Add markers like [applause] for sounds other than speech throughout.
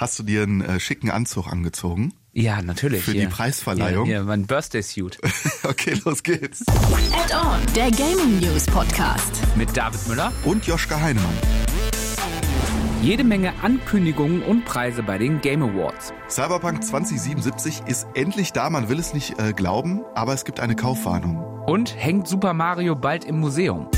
Hast du dir einen äh, schicken Anzug angezogen? Ja, natürlich. Für ja. die Preisverleihung? Ja, ja mein Birthday-Suit. [laughs] okay, los geht's. Add-on, der Gaming News Podcast. Mit David Müller. Und Joschka Heinemann. Jede Menge Ankündigungen und Preise bei den Game Awards. Cyberpunk 2077 ist endlich da, man will es nicht äh, glauben, aber es gibt eine Kaufwarnung. Und hängt Super Mario bald im Museum?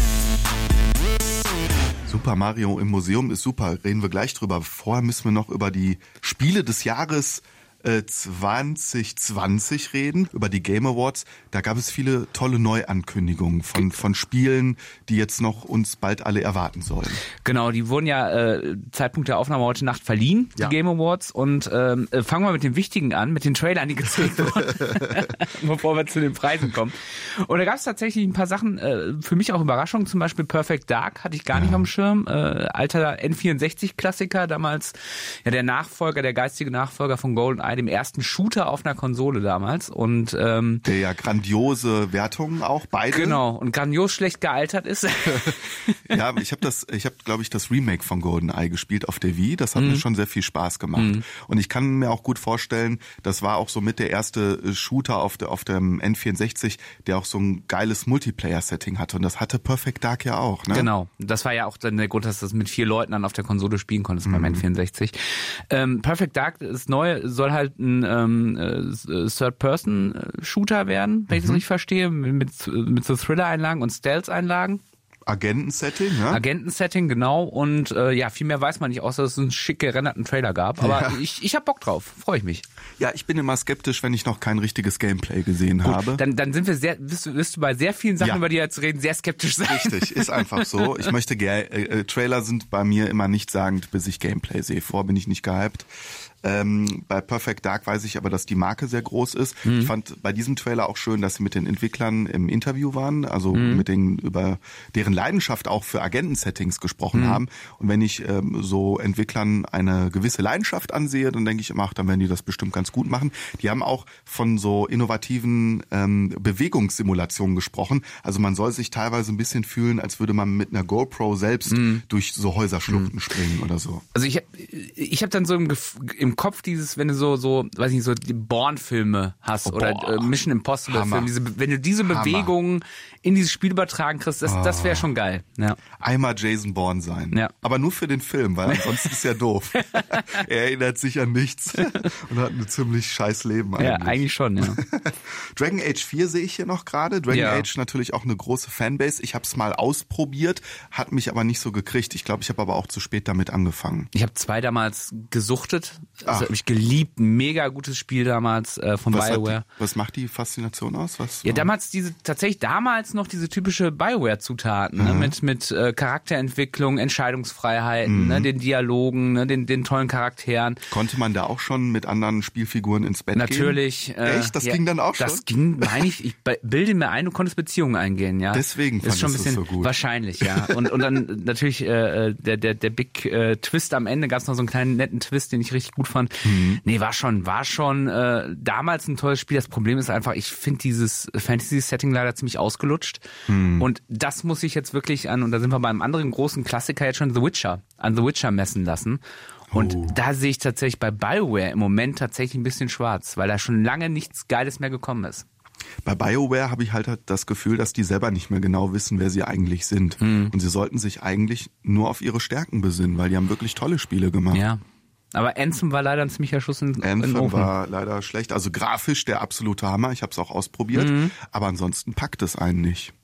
Super Mario im Museum ist super, reden wir gleich drüber. Vorher müssen wir noch über die Spiele des Jahres 2020 reden, über die Game Awards. Da gab es viele tolle Neuankündigungen von, von Spielen, die jetzt noch uns bald alle erwarten sollen. Genau, die wurden ja äh, Zeitpunkt der Aufnahme heute Nacht verliehen, die Ja. Game Awards. Und ähm, äh, fangen wir mit den wichtigen an, mit den Trailern, die gezeigt wurden, [laughs] bevor wir zu den Preisen kommen. Und da gab es tatsächlich ein paar Sachen, äh, für mich auch Überraschungen, zum Beispiel Perfect Dark hatte ich gar nicht auf dem Schirm. Äh, alter N64-Klassiker, damals ja der Nachfolger, der geistige Nachfolger von GoldenEye, dem ersten Shooter auf einer Konsole damals. Und ähm, Der ja grandiose Wertungen auch, beide. genau, und grandios schlecht gealtert ist. [laughs] Ja, ich habe das, ich habe, glaube ich, das Remake von GoldenEye gespielt auf der Wii. Das hat mir schon sehr viel Spaß gemacht. Und ich kann mir auch gut vorstellen, das war auch so mit der erste äh, Shooter auf der auf dem N64, der auch so ein geiles Multiplayer-Setting hatte. Und das hatte Perfect Dark ja auch. Ne? Genau. Das war ja auch dann der Grund, dass du das mit vier Leuten dann auf der Konsole spielen konntest beim Mhm. N64. Ähm, Perfect Dark ist neu, soll halt ein ähm, äh, Third-Person-Shooter werden, wenn ich das Mhm. richtig verstehe, mit, mit, so Thriller-Einlagen und Stealth-Einlagen. Agentensetting, ne? Agentensetting, genau. Und äh, ja, viel mehr weiß man nicht, außer dass es einen schick gerenderten Trailer gab. Aber Ja. ich, ich hab Bock drauf, freue ich mich. Ja, ich bin immer skeptisch, wenn ich noch kein richtiges Gameplay gesehen habe. Dann, dann sind wir sehr, wirst du, wirst du bei sehr vielen Sachen, Ja. über die jetzt reden, sehr skeptisch sein. Richtig, ist einfach so. Ich möchte äh, äh, Trailer sind bei mir immer nichtssagend, bis ich Gameplay sehe. Vor bin ich nicht gehypt. Ähm, bei Perfect Dark weiß ich aber, dass die Marke sehr groß ist. Ich fand bei diesem Trailer auch schön, dass sie mit den Entwicklern im Interview waren, also mit den über deren Leidenschaft auch für Agentensettings gesprochen haben. Und wenn ich ähm, so Entwicklern eine gewisse Leidenschaft ansehe, dann denke ich immer, ach, dann werden die das bestimmt ganz gut machen. Die haben auch von so innovativen ähm, Bewegungssimulationen gesprochen. Also man soll sich teilweise ein bisschen fühlen, als würde man mit einer GoPro selbst durch so Häuserschluchten springen oder so. Also ich ich hab dann so im, Gef- im Kopf dieses, wenn du so so, weiß ich nicht, so die Born-Filme hast Oh, oder äh, Mission Impossible Hammer. Filme, diese, wenn du diese Hammer. Bewegungen in dieses Spiel übertragen kriegst, das, das wäre schon geil. Ja. Einmal Jason Bourne sein. Ja. Aber nur für den Film, weil ansonsten ist er doof. [laughs] er erinnert sich an nichts [laughs] und hat ein ziemlich scheiß Leben eigentlich. ja, eigentlich schon, ja. [laughs] Dragon Age 4 sehe ich hier noch gerade. Dragon Ja. Age natürlich auch eine große Fanbase. Ich habe es mal ausprobiert, hat mich aber nicht so gekriegt. Ich glaube, ich habe aber auch zu spät damit angefangen. Ich habe zwei damals gesuchtet. Das Ach. habe ich geliebt. Mega gutes Spiel damals äh, von Was, BioWare. die, was macht die Faszination aus? Was Ja, damals diese, tatsächlich damals noch diese typische Bioware-Zutaten, ne? mit, mit äh, Charakterentwicklung, Entscheidungsfreiheiten, ne? den Dialogen, ne? den, den tollen Charakteren. Konnte man da auch schon mit anderen Spielfiguren ins Bett gehen? Natürlich. äh, Echt? Das ging dann auch schon? Das ging, meine ich, ich bilde mir ein, du konntest Beziehungen eingehen, ja. Deswegen ist schon ein bisschen so gut. wahrscheinlich, ja. Und, und dann [laughs] natürlich äh, äh, der, der, der Big äh, Twist am Ende, gab es noch so einen kleinen netten Twist, den ich richtig gut fand. Mhm. Nee, war schon, war schon äh, damals ein tolles Spiel. Das Problem ist einfach, ich finde dieses Fantasy-Setting leider ziemlich ausgelutscht. Mhm. Und das muss ich jetzt wirklich an, und da sind wir beim anderen großen Klassiker jetzt schon The Witcher, an The Witcher messen lassen. Und Oh. da sehe ich tatsächlich bei BioWare im Moment tatsächlich ein bisschen schwarz, weil da schon lange nichts Geiles mehr gekommen ist. Bei BioWare habe ich halt das Gefühl, dass die selber nicht mehr genau wissen, wer sie eigentlich sind. Hm. Und sie sollten sich eigentlich nur auf ihre Stärken besinnen, weil die haben wirklich tolle Spiele gemacht. Ja. Aber Anthem war leider ein ziemlicher Schuss in, in den Anthem Ofen. war leider schlecht. Also grafisch der absolute Hammer. Ich habe es auch ausprobiert. Mhm. Aber ansonsten packt es einen nicht.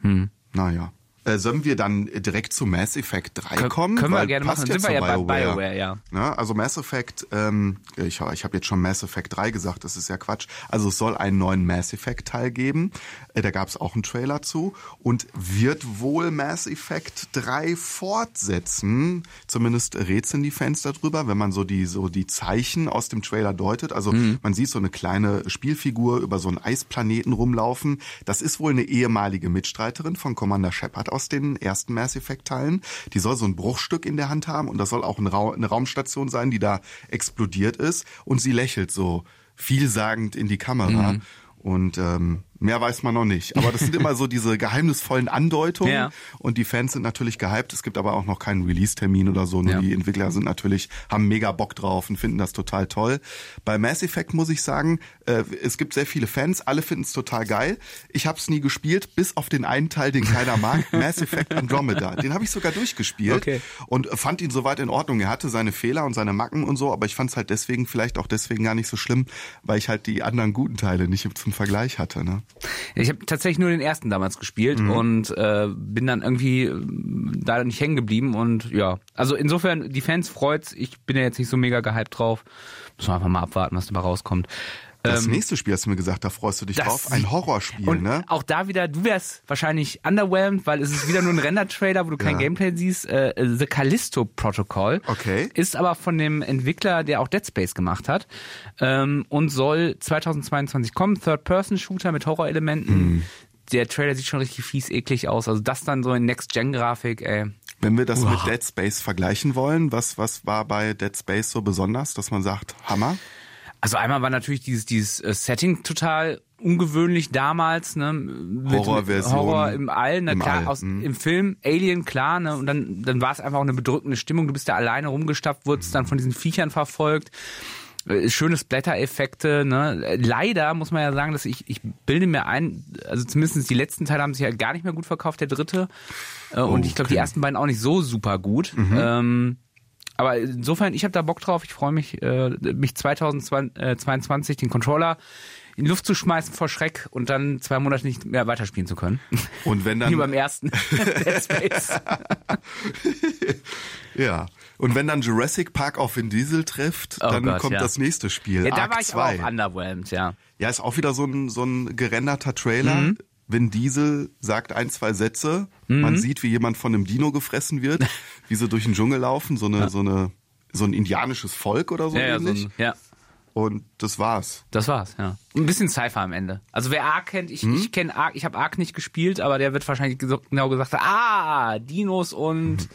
Naja. Äh, sollen wir dann direkt zu Mass Effect 3 Kön- kommen? können wir Weil gerne passt machen. Dann ja sind wir ja bei BioWare, ja. Ne? Also Mass Effect, ähm, ich, ich habe jetzt schon Mass Effect 3 gesagt, das ist ja Quatsch. Also es soll einen neuen Mass Effect Teil geben. Äh, da gab es auch einen Trailer zu. Und wird wohl Mass Effect 3 fortsetzen. Zumindest rätseln die Fans darüber, wenn man so die, so die Zeichen aus dem Trailer deutet. Also Mhm. man sieht so eine kleine Spielfigur über so einen Eisplaneten rumlaufen. Das ist wohl eine ehemalige Mitstreiterin von Commander Shepard aus den ersten Mass Effect Teilen. Die soll so ein Bruchstück in der Hand haben und das soll auch ein Ra eine Raumstation sein, die da explodiert ist. Und sie lächelt so vielsagend in die Kamera. Und ähm, Mehr weiß man noch nicht. Aber das sind immer so diese geheimnisvollen Andeutungen. Ja. Und die Fans sind natürlich gehypt. Es gibt aber auch noch keinen Release-Termin oder so. Nur Ja. die Entwickler sind natürlich, haben mega Bock drauf und finden das total toll. Bei Mass Effect muss ich sagen, äh, es gibt sehr viele Fans. Alle finden es total geil. Ich habe es nie gespielt, bis auf den einen Teil, den keiner mag. [laughs] Mass Effect Andromeda. Den habe ich sogar durchgespielt. Okay. Und fand ihn soweit in Ordnung. Er hatte seine Fehler und seine Macken und so. Aber ich fand es halt deswegen, vielleicht auch deswegen gar nicht so schlimm, weil ich halt die anderen guten Teile nicht zum Vergleich hatte. Ne? Ich habe tatsächlich nur den ersten damals gespielt Mhm. und äh, bin dann irgendwie äh, da nicht hängen geblieben und ja, also insofern die Fans freut's. Ich bin ja jetzt nicht so mega gehypt drauf. Müssen wir einfach mal abwarten, was dabei rauskommt. Das nächste Spiel hast du mir gesagt, da freust du dich Ähm, drauf. Ein Horrorspiel, Und ne? auch da wieder, du wärst wahrscheinlich underwhelmed, weil es ist wieder nur ein Render-Trailer, wo du kein Ja. Gameplay siehst. Äh, The Callisto Protocol. Okay. Ist aber von dem Entwickler, der auch Dead Space gemacht hat. Ähm, und soll 2022 kommen. Third-Person-Shooter mit Horrorelementen. Hm. Der Trailer sieht schon richtig fies eklig aus. Also das dann so in Next-Gen-Grafik, ey. Wenn wir das mit Dead Space vergleichen wollen, was, was war bei Dead Space so besonders, dass man sagt, Hammer? Also einmal war natürlich dieses, dieses äh, Setting total ungewöhnlich damals, ne? Horrorversion Horror im All, ne? im klar, All, aus, mhm. im Film Alien, klar, ne? Und dann, dann war es einfach auch eine bedrückende Stimmung. Du bist da alleine rumgestapft, wurdest dann von diesen Viechern verfolgt. Äh, Schöne Splatter-Effekte, ne? Leider muss man ja sagen, dass ich, ich bilde mir ein, also zumindest die letzten Teile haben sich ja gar nicht mehr gut verkauft, der dritte. Äh, Und ich glaube, die okay. ersten beiden auch nicht so super gut. Ähm, aber insofern, ich habe da Bock drauf. Ich freue mich, äh, mich 2022 den Controller in die Luft zu schmeißen vor Schreck und dann zwei Monate nicht mehr weiterspielen zu können. Und wenn [laughs] Wie beim dann, ersten [laughs] Dead Space. [laughs] ja. Und wenn dann Jurassic Park auf Vin Diesel trifft, Oh dann Gott, kommt ja. das nächste Spiel. Ja, da Arc war ich 2. aber auch underwhelmed, ja. Ja, ist auch wieder so ein, so ein gerenderter Trailer. Mhm. Vin Diesel sagt ein, zwei Sätze. Man sieht, wie jemand von einem Dino gefressen wird, wie sie durch den Dschungel laufen, so eine, so eine, so ein indianisches Volk oder so Ja, ja, so ähnlich. ein, ja, Und das war's. das war's, ja. Ein bisschen Cypher am Ende. Also wer Ark kennt, ich, Hm? ich kenne Ark, ich habe Ark nicht gespielt, aber der wird wahrscheinlich genau gesagt ah, Dinos und Hm.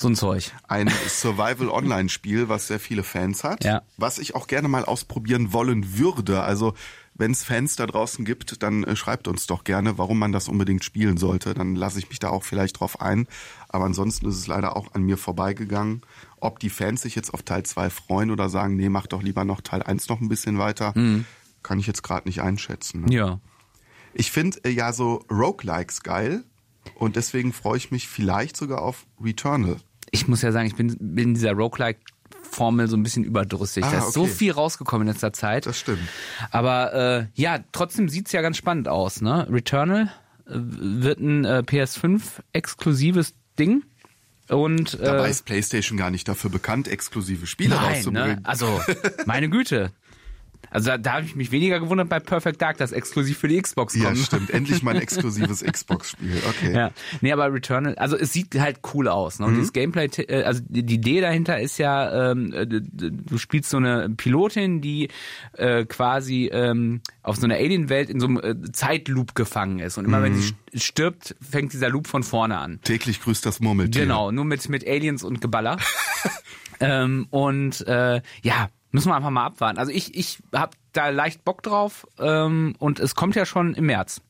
So ein Zeug. Ein Survival-Online-Spiel, was sehr viele Fans hat, Ja. was ich auch gerne mal ausprobieren wollen würde. Also wenn es Fans da draußen gibt, dann äh, schreibt uns doch gerne, warum man das unbedingt spielen sollte. Dann lasse ich mich da auch vielleicht drauf ein. Aber ansonsten ist es leider auch an mir vorbeigegangen. Ob die Fans sich jetzt auf Teil 2 freuen oder sagen, nee, mach doch lieber noch Teil 1 noch ein bisschen weiter, kann ich jetzt gerade nicht einschätzen. Ne? Ja. Ich finde äh, ja so Roguelikes geil und deswegen freue ich mich vielleicht sogar auf Returnal. Ich muss ja sagen, ich bin, bin dieser Roguelike-Formel so ein bisschen überdrüssig. Ah, da ist so viel rausgekommen in letzter Zeit. Das stimmt. Aber äh, ja, trotzdem sieht's ja ganz spannend aus. Ne? Returnal äh, wird ein äh, PS5-exklusives Ding. Und Dabei äh, ist PlayStation gar nicht dafür bekannt, exklusive Spiele nein, rauszubringen. ne? also meine Güte. Also da, da habe ich mich weniger gewundert bei Perfect Dark, das exklusiv für die Xbox ja, kommt. [laughs] stimmt. Endlich mal ein exklusives Xbox-Spiel. Okay. Ja, nee, aber Returnal, also es sieht halt cool aus. Ne? Mhm. Und das Gameplay, äh, also die Idee dahinter ist ja, ähm, äh, du spielst so eine Pilotin, die äh, quasi ähm, auf so einer Alien-Welt in so einem äh, Zeitloop gefangen ist. Und immer wenn sie Mhm. st- stirbt, fängt dieser Loop von vorne an. Täglich grüßt das Murmeltier. Genau, nur mit, mit Aliens und Geballer. [laughs] ähm, und äh, ja, müssen wir einfach mal abwarten. Also ich, ich habe da leicht Bock drauf ähm, und es kommt ja schon im März.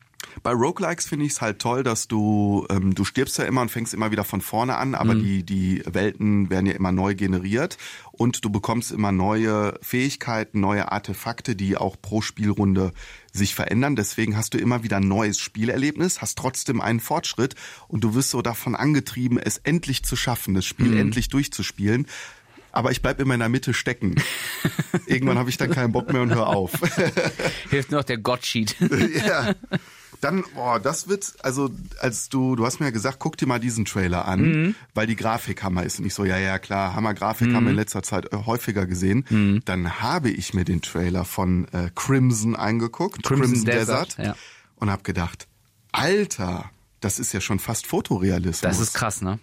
Bei Roguelikes finde ich es halt toll, dass du, ähm, du stirbst ja immer und fängst immer wieder von vorne an, aber Mhm. die, die Welten werden ja immer neu generiert und du bekommst immer neue Fähigkeiten, neue Artefakte, die auch pro Spielrunde sich verändern. Deswegen hast du immer wieder ein neues Spielerlebnis, hast trotzdem einen Fortschritt und du wirst so davon angetrieben, es endlich zu schaffen, das Spiel endlich durchzuspielen. Aber ich bleib immer in der Mitte stecken. [laughs] Irgendwann habe ich dann keinen Bock mehr und hör auf. [laughs] Hilft nur noch der God-Sheet. [laughs] ja. Dann, boah, das wird, also als du, du hast mir ja gesagt, guck dir mal diesen Trailer an, Mhm. weil die Grafik Hammer ist. Und ich so, ja, ja, klar, Hammer Grafik haben wir in letzter Zeit äh, häufiger gesehen. Mhm. Dann habe ich mir den Trailer von äh, Crimson angeguckt, Crimson Desert, ja. und habe gedacht, Alter, das ist ja schon fast Fotorealismus. Das ist krass, ne?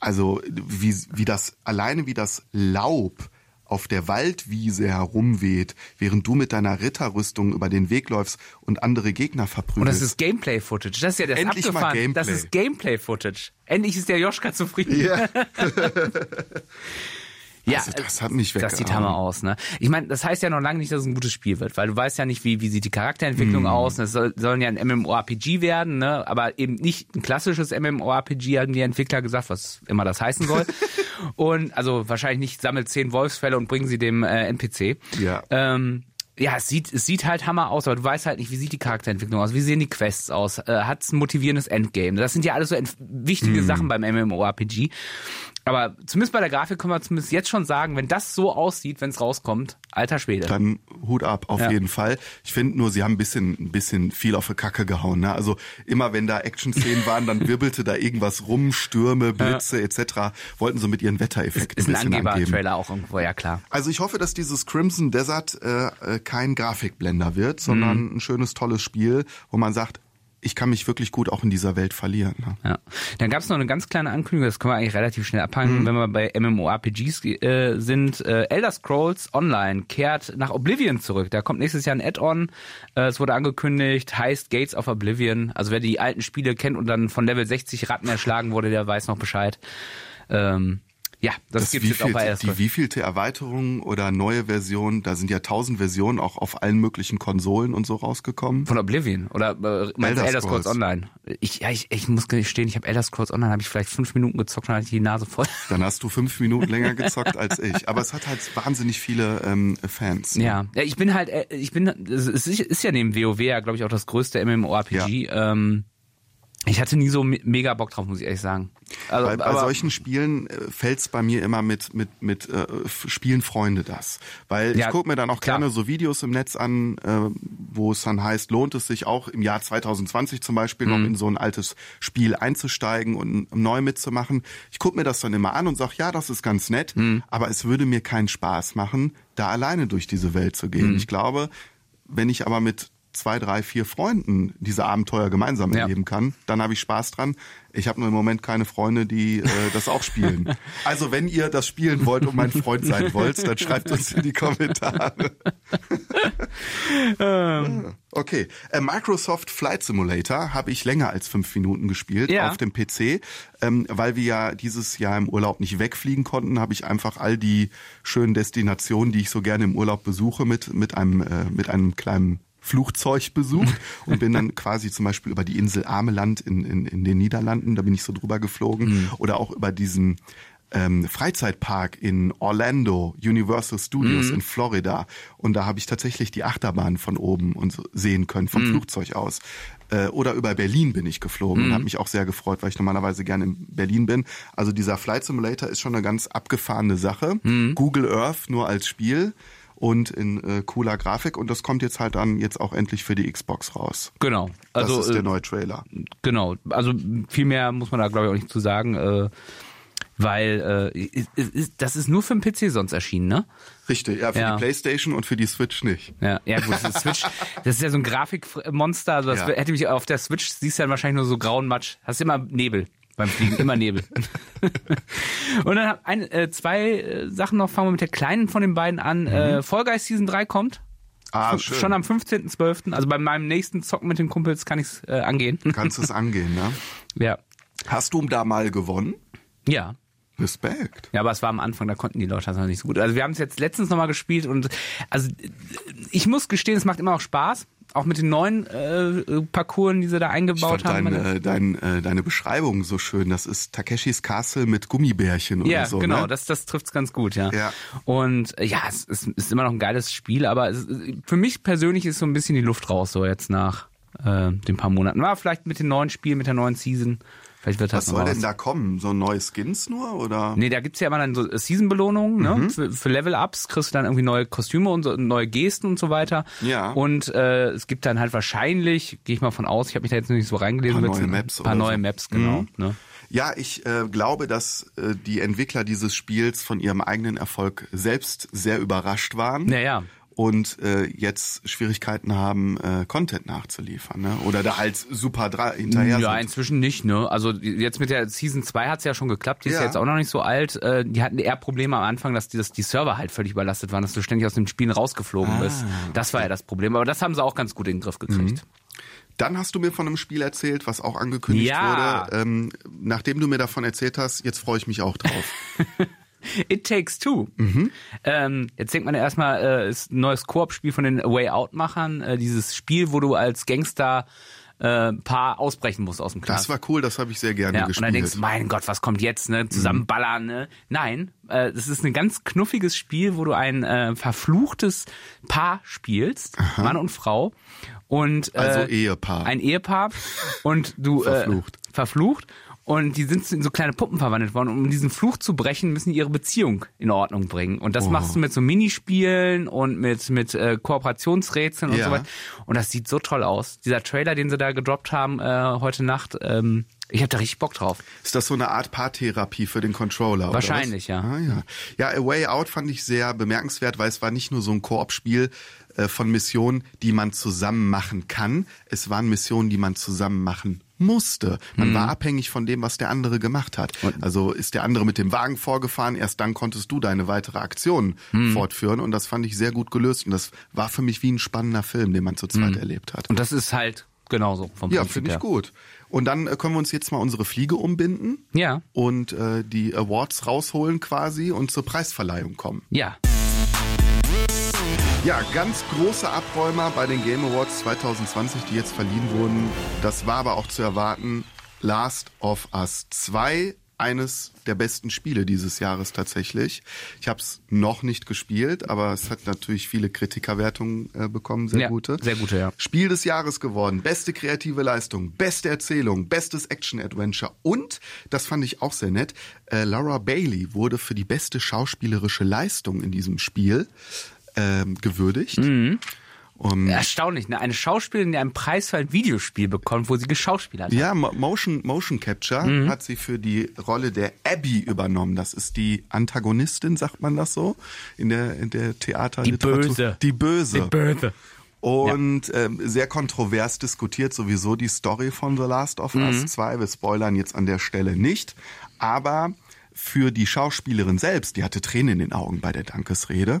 Also wie, wie das, alleine wie das Laub auf der Waldwiese herumweht, während du mit deiner Ritterrüstung über den Weg läufst und andere Gegner verprügelst. Und das ist Gameplay-Footage. Das ist ja das Endlich mal abgefahren. Gameplay. Das ist Gameplay-Footage. Endlich ist der Joschka zufrieden. Ja. [laughs] [laughs] Ja, Also das hat mich Das sieht weggehauen. Hammer aus, ne? Ich meine, das heißt ja noch lange nicht, dass es ein gutes Spiel wird, weil du weißt ja nicht, wie, wie sieht die Charakterentwicklung aus. Es soll, sollen ja ein MMORPG werden, ne? Aber eben nicht ein klassisches MMORPG, haben die Entwickler gesagt, was immer das heißen soll. [laughs] und also wahrscheinlich nicht sammelt zehn Wolfsfälle und bringen sie dem äh, NPC. Ja. Ähm, ja, es sieht, es sieht halt Hammer aus, aber du weißt halt nicht, wie sieht die Charakterentwicklung aus, wie sehen die Quests aus, äh, hat es ein motivierendes Endgame. Das sind ja alles so wichtige Sachen beim MMORPG. Aber zumindest bei der Grafik können wir zumindest jetzt schon sagen, wenn das so aussieht, wenn es rauskommt, alter Schwede. Dann Hut ab, auf Ja. jeden Fall. Ich finde nur, sie haben ein bisschen, ein bisschen viel auf die Kacke gehauen. Ne? Also immer wenn da Action-Szenen waren, dann wirbelte da irgendwas rum, Stürme, Blitze etc. Wollten so mit ihren Wettereffekten ist ein ein bisschen angeben. Trailer auch irgendwo, ja klar. Also ich hoffe, dass dieses Crimson Desert äh, äh, kein Grafikblender wird, sondern Mhm. ein schönes, tolles Spiel, wo man sagt, ich kann mich wirklich gut auch in dieser Welt verlieren. Ne? Ja. Dann gab es noch eine ganz kleine Ankündigung, das können wir eigentlich relativ schnell Mhm. abhangen, wenn wir bei MMORPGs äh, sind. Äh, Elder Scrolls Online kehrt nach Oblivion zurück. Da kommt nächstes Jahr ein Add-on. Äh, es wurde angekündigt, heißt Gates of Oblivion. Also wer die alten Spiele kennt und dann von Level 60 Ratten erschlagen wurde, der weiß noch Bescheid. Ähm, ja, das, gibt's jetzt auch bei Elder die wievielte Erweiterung oder neue Version, da sind ja tausend Versionen auch auf allen möglichen Konsolen und so rausgekommen. Von Oblivion oder äh, meinst du Elder Elder Scrolls. Online? Ich, ja, ich, ich muss gestehen, ich habe Elder Scrolls Online, habe ich vielleicht fünf Minuten gezockt und hatte ich die Nase voll. [laughs] Dann hast du fünf Minuten länger gezockt als ich. Aber es hat halt wahnsinnig viele ähm, Fans. ne? Ja, ja, ich bin halt, äh, ich bin, es ist, ist ja neben WoW ja, glaube ich, auch das größte MMORPG. Ähm, ich hatte nie so me- mega Bock drauf, muss ich ehrlich sagen. Also, Bei, bei solchen Spielen äh, fällt's bei mir immer mit mit mit äh, spielen Freunde das, weil Ja, ich gucke mir dann auch klar. gerne so Videos im Netz an, äh, wo es dann heißt, lohnt es sich auch im Jahr 2020 zum Beispiel Mhm. noch in so ein altes Spiel einzusteigen und neu mitzumachen. Ich gucke mir das dann immer an und sag, ja, das ist ganz nett, Mhm. aber es würde mir keinen Spaß machen, da alleine durch diese Welt zu Mhm. gehen. Ich glaube, wenn ich aber mit zwei, drei, vier Freunden diese Abenteuer gemeinsam Ja. erleben kann, dann habe ich Spaß dran. Ich habe nur im Moment keine Freunde, die äh, das auch spielen. [laughs] Also wenn ihr das spielen wollt und mein Freund sein wollt, dann schreibt uns in die Kommentare. [laughs] okay, äh, Microsoft Flight Simulator habe ich länger als fünf Minuten gespielt Ja. auf dem PC, ähm, weil wir ja dieses Jahr im Urlaub nicht wegfliegen konnten, habe ich einfach all die schönen Destinationen, die ich so gerne im Urlaub besuche, mit mit einem äh, mit einem kleinen Flugzeug besucht [laughs] und bin dann quasi zum Beispiel über die Insel Ameland in, in, in den Niederlanden, da bin ich so drüber geflogen, oder auch über diesen ähm, Freizeitpark in Orlando, Universal Studios in Florida. Und da habe ich tatsächlich die Achterbahn von oben und so sehen können, vom Flugzeug aus. Äh, oder über Berlin bin ich geflogen und habe mich auch sehr gefreut, weil ich normalerweise gerne in Berlin bin. Also dieser Flight Simulator ist schon eine ganz abgefahrene Sache. Google Earth nur als Spiel und in äh, cooler Grafik und das kommt jetzt halt dann jetzt auch endlich für die Xbox raus. genau. Das Also ist der äh, neue Trailer. genau. Also viel mehr muss man da glaube ich auch nicht zu sagen, äh, weil äh, das ist nur für den PC sonst erschienen, ne? Richtig, ja, für ja. die Playstation und für die Switch nicht. Ja, ja gut, das ist Switch, [laughs] das ist ja so ein Grafikmonster, also das Ja. hätte mich auf der Switch siehst du dann wahrscheinlich nur so grauen Matsch. Hast immer Nebel beim Fliegen, immer Nebel. [laughs] Und dann ein, äh, zwei äh, Sachen noch, fangen wir mit der kleinen von den beiden an. Äh, Fall Guys Season 3 kommt. Ah, schön. Schon am 15.12. Also bei meinem nächsten Zocken mit den Kumpels kann ich es äh, angehen. [laughs] Kannst du es angehen, ne? [laughs] ja. Hast du da mal gewonnen? Ja. Respekt. Ja, aber es war am Anfang, da konnten die Leute das noch nicht so gut. Also wir haben es jetzt letztens nochmal gespielt und also ich muss gestehen, es macht immer noch Spaß. Auch mit den neuen äh, Parcours, die sie da Ich eingebaut fand haben. dein, äh, dein, äh, deine Beschreibung so schön. Das ist Takeshis Castle mit Gummibärchen oder ja, so. genau, ne? das, das trifft's ganz gut, ja. Ja. Und äh, ja, es ist, ist immer noch ein geiles Spiel, aber es, für mich persönlich ist so ein bisschen die Luft raus, so jetzt nach äh, den paar Monaten. War vielleicht mit den neuen Spielen, mit der neuen Season. Vielleicht wird das Was soll was. denn da kommen? So neue Skins nur oder? Nee, da gibt's ja immer dann so Season-Belohnungen, ne? Mhm. Für, für Level-Ups kriegst du dann irgendwie neue Kostüme und so, neue Gesten und so weiter. Ja. Und äh, es gibt dann halt wahrscheinlich, gehe ich mal von aus, ich habe mich da jetzt noch nicht so reingelesen, Paar wird's neue ein Maps paar oder neue so. Maps, genau. Mhm. Ne? Ja, ich äh, glaube, dass äh, die Entwickler dieses Spiels von ihrem eigenen Erfolg selbst sehr überrascht waren. Ja, ja. Und äh, jetzt Schwierigkeiten haben, äh, Content nachzuliefern, ne? Oder da halt super hinterher Ja, sind. inzwischen nicht, ne? Also jetzt mit der Season 2 hat's ja schon geklappt, die ist Ja. ja jetzt auch noch nicht so alt. Äh, Die hatten eher Probleme am Anfang, dass die, dass die Server halt völlig überlastet waren, dass du ständig aus dem Spielen rausgeflogen Ah, bist. Das war ja das Problem. Aber das haben sie auch ganz gut in den Griff gekriegt. Dann hast du mir von einem Spiel erzählt, was auch angekündigt Ja. wurde. Ähm, nachdem du mir davon erzählt hast, jetzt freue ich mich auch drauf. [laughs] [laughs] It Takes Two. Ähm, jetzt denkt man ja erstmal, äh, ist ein neues Koop-Spiel von den Way Out-Machern. Äh, dieses Spiel, wo du als Gangster äh, Paar ausbrechen musst aus dem Knast. Das war cool, das habe ich sehr gerne Ja, und gespielt. dann denkst du, mein Gott, was kommt jetzt, ne? Zusammenballern, ne? Nein, äh, das ist ein ganz knuffiges Spiel, wo du ein äh, verfluchtes Paar spielst, Mann und Frau. Und, äh, Also Ehepaar. Ein Ehepaar. Und du [laughs] Verflucht. Äh, verflucht. Und die sind in so kleine Puppen verwandelt worden. Um diesen Fluch zu brechen, müssen die ihre Beziehung in Ordnung bringen. Und das machst du mit so Minispielen und mit, mit äh, Kooperationsrätseln und Ja. so weiter. Und das sieht so toll aus. Dieser Trailer, den sie da gedroppt haben äh, heute Nacht, ähm, ich habe da richtig Bock drauf. Ist das so eine Art Paartherapie für den Controller? oder Wahrscheinlich, ja. Ah, ja. Ja, A Way Out fand ich sehr bemerkenswert, weil es war nicht nur so ein Koop-Spiel äh, von Missionen, die man zusammen machen kann. Es waren Missionen, die man zusammen machen musste. Man Mhm. war abhängig von dem, was der andere gemacht hat. Also ist der andere mit dem Wagen vorgefahren, erst dann konntest du deine weitere Aktion Mhm. fortführen und das fand ich sehr gut gelöst und das war für mich wie ein spannender Film, den man zu zweit erlebt hat. Und das ist halt genauso vom Ja, Prinzip finde ich gut. Und dann äh, können wir uns jetzt mal unsere Fliege umbinden Ja, und äh, die Awards rausholen quasi und zur Preisverleihung kommen. ja. Ja, ganz große Abräumer bei den Game Awards 2020, die jetzt verliehen wurden. Das war aber auch zu erwarten. Last of Us 2, eines der besten Spiele dieses Jahres tatsächlich. Ich habe es noch nicht gespielt, aber es hat natürlich viele Kritikerwertungen äh, bekommen, sehr Ja, gute. sehr gute, ja. Spiel des Jahres geworden, beste kreative Leistung, beste Erzählung, bestes Action-Adventure und, das fand ich auch sehr nett, äh, Laura Bailey wurde für die beste schauspielerische Leistung in diesem Spiel ähm, gewürdigt. Mhm. Um, Erstaunlich, ne? Eine Schauspielerin, die einen Preis für ein Videospiel bekommt, wo sie geschauspielert hat. ja, Mo- Motion, Motion Capture Mhm. hat sie für die Rolle der Abby übernommen. Das ist die Antagonistin, sagt man das so, in der, in der Theaterliteratur. Böse. Die Böse. Böse. Und ähm, sehr kontrovers diskutiert sowieso die Story von The Last of Us 2. Wir spoilern jetzt an der Stelle nicht. Aber für die Schauspielerin selbst, die hatte Tränen in den Augen bei der Dankesrede,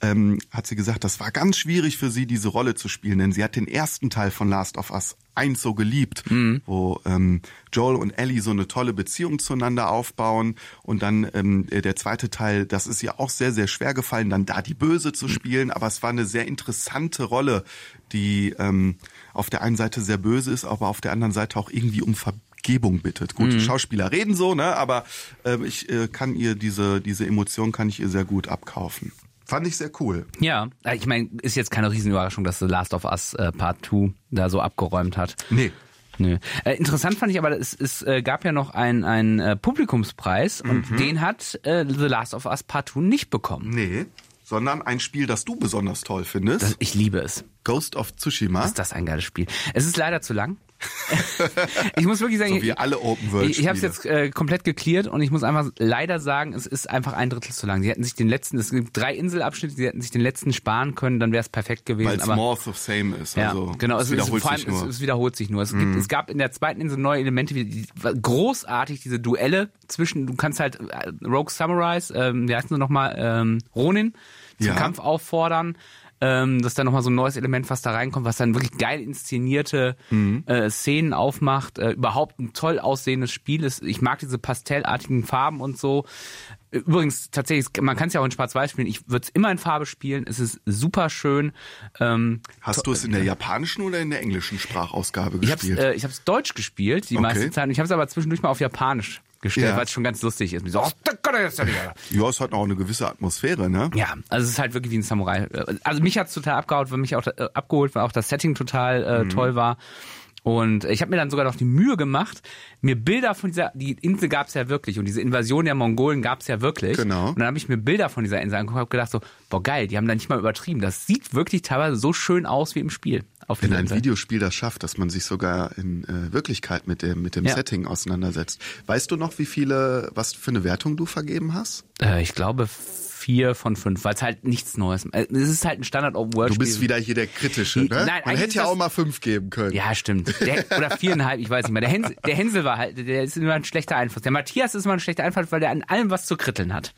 ähm, hat sie gesagt, das war ganz schwierig für sie, diese Rolle zu spielen, denn sie hat den ersten Teil von Last of Us 1 so geliebt, wo ähm, Joel und Ellie so eine tolle Beziehung zueinander aufbauen und dann ähm, der zweite Teil, das ist ihr auch sehr, sehr schwer gefallen, dann da die Böse zu spielen, aber es war eine sehr interessante Rolle, die ähm, auf der einen Seite sehr böse ist, aber auf der anderen Seite auch irgendwie um Vergebung bittet. Gut, die Schauspieler reden so, ne, aber äh, ich äh, kann ihr diese, diese Emotion kann ich ihr sehr gut abkaufen. Fand ich sehr cool. Ja, äh, ich meine, ist jetzt keine Riesenüberraschung, dass The Last of Us äh, Part 2 da so abgeräumt hat. Nee. Nö. Äh, interessant fand ich aber, es, es äh, gab ja noch einen einen äh, Publikumspreis und den hat äh, The Last of Us Part 2 nicht bekommen. Nee, sondern ein Spiel, das du besonders toll findest. Das, ich liebe es. Ghost of Tsushima. Ist das ein geiles Spiel? Es ist leider zu lang. [laughs] ich muss wirklich sagen, So wie alle Open-World-Spiele. ich, ich habe es jetzt äh, komplett geklärt und ich muss einfach leider sagen, es ist einfach ein Drittel zu lang. Sie hätten sich den letzten, es gibt drei Inselabschnitte, sie hätten sich den letzten sparen können, dann wäre es perfekt gewesen. Weil es more of the same ist. ja, also, genau. Es Es, ist, wiederholt vor allem, sich nur. Es, es wiederholt sich nur. Es, gibt, es gab in der zweiten Insel neue Elemente, wie die, großartig diese Duelle zwischen. Du kannst halt äh, Rogue Samurais, ähm, wie heißt sie nochmal, ähm, Ronin zum Ja. Kampf auffordern. Ähm, das ist dann nochmal so ein neues Element, was da reinkommt, was dann wirklich geil inszenierte Mhm. äh, Szenen aufmacht. Äh, überhaupt ein toll aussehendes Spiel ist. Ich mag diese pastellartigen Farben und so. Übrigens, tatsächlich, man kann es ja auch in Schwarz-Weiß spielen. Ich würde es immer in Farbe spielen. Es ist super schön. Ähm, Hast du es in der japanischen oder in der englischen Sprachausgabe ich habe gespielt? äh, ich hab's Deutsch gespielt, die Okay. meiste Zeit. Ich habe es aber zwischendurch mal auf Japanisch gestellt, Ja. weil es schon ganz lustig ist. So, oh, ja, es hat auch eine gewisse Atmosphäre, ne? Ja, also es ist halt wirklich wie ein Samurai. Also mich hat's total abgeholt, weil mich auch äh, abgeholt, weil auch das Setting total äh, Mhm. toll war. Und ich habe mir dann sogar noch die Mühe gemacht, mir Bilder von dieser, die Insel gab's ja wirklich und diese Invasion der Mongolen gab's ja wirklich. Genau. Und dann habe ich mir Bilder von dieser Insel angeguckt und hab gedacht so, boah geil, die haben da nicht mal übertrieben. Das sieht wirklich teilweise so schön aus wie im Spiel. Auf Wenn ein Insel. Videospiel das schafft, dass man sich sogar in äh, Wirklichkeit mit dem, mit dem Ja. Setting auseinandersetzt. Weißt du noch, wie viele, was für eine Wertung du vergeben hast? Äh, ich glaube vier von fünf, weil es halt nichts Neues. äh, Es ist halt ein Standard Open World Du Spiel. bist wieder hier der Kritische, ne? Nein, Man hätte ist ja auch mal fünf geben können. Ja, stimmt. Der, oder viereinhalb, ich weiß nicht mehr. Der Hänsel, der Hänsel war halt, der ist immer ein schlechter Einfluss. Der Matthias ist immer ein schlechter Einfluss, weil der an allem was zu kritteln hat.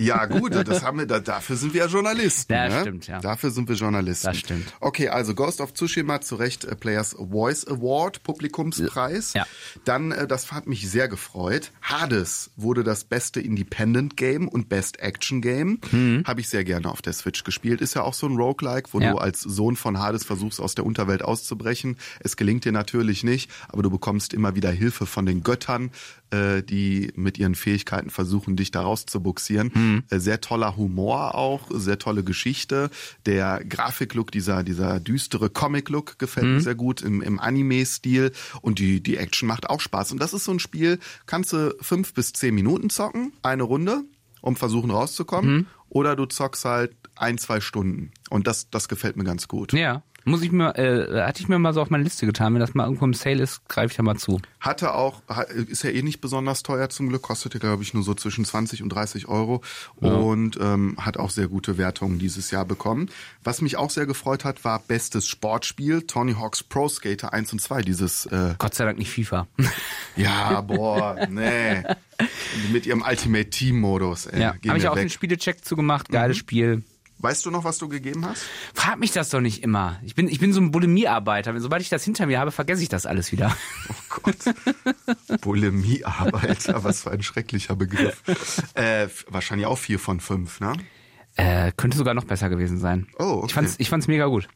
Ja, gut, das haben wir, da, dafür sind wir ja Journalisten. Ja, ne? stimmt, ja. Dafür sind wir Journalisten. Das stimmt. Okay, also Ghost of Tsushima zu Recht äh, Players Voice Award, Publikumspreis. Ja. Dann, äh, das hat mich sehr gefreut. Hades wurde das beste Independent Game und Best Action Game. Habe ich sehr gerne auf der Switch gespielt. Ist ja auch so ein Roguelike, wo Ja. du als Sohn von Hades versuchst, aus der Unterwelt auszubrechen. Es gelingt dir natürlich nicht, aber du bekommst immer wieder Hilfe von den Göttern, äh, die mit ihren Fähigkeiten versuchen, dich da rauszubuxieren. Äh, Sehr toller Humor auch, sehr tolle Geschichte. Der Grafiklook, dieser, dieser düstere Comic-Look gefällt mir sehr gut im, im Anime-Stil und die, die Action macht auch Spaß. Und das ist so ein Spiel, kannst du fünf bis zehn Minuten zocken, eine Runde, um versuchen rauszukommen. Oder du zockst halt ein, zwei Stunden. Und das, das gefällt mir ganz gut. Ja. Muss ich mir, äh, hatte ich mir mal so auf meine Liste getan, wenn das mal irgendwo im Sale ist, greife ich da mal zu. Hatte auch, ist ja eh nicht besonders teuer zum Glück, kostete glaube ich nur so zwischen 20 und 30 Euro und ähm, hat auch sehr gute Wertungen dieses Jahr bekommen. Was mich auch sehr gefreut hat, war bestes Sportspiel, Tony Hawk's Pro Skater 1 und 2, dieses, äh, Gott sei Dank nicht FIFA. [laughs] ja, boah, nee, [laughs] mit ihrem Ultimate Team Modus, ey, ja. Habe ich auch den weg. Spielecheck zugemacht, geiles Spiel. Weißt du noch, was du gegeben hast? Frag mich das doch nicht immer. Ich bin, ich bin so ein Bulimiearbeiter. Sobald ich das hinter mir habe, vergesse ich das alles wieder. Oh Gott. Bulimiearbeiter, was für ein schrecklicher Begriff. Äh, wahrscheinlich auch vier von fünf, ne? Äh, könnte sogar noch besser gewesen sein. Oh, okay. Ich fand's, ich fand's mega gut.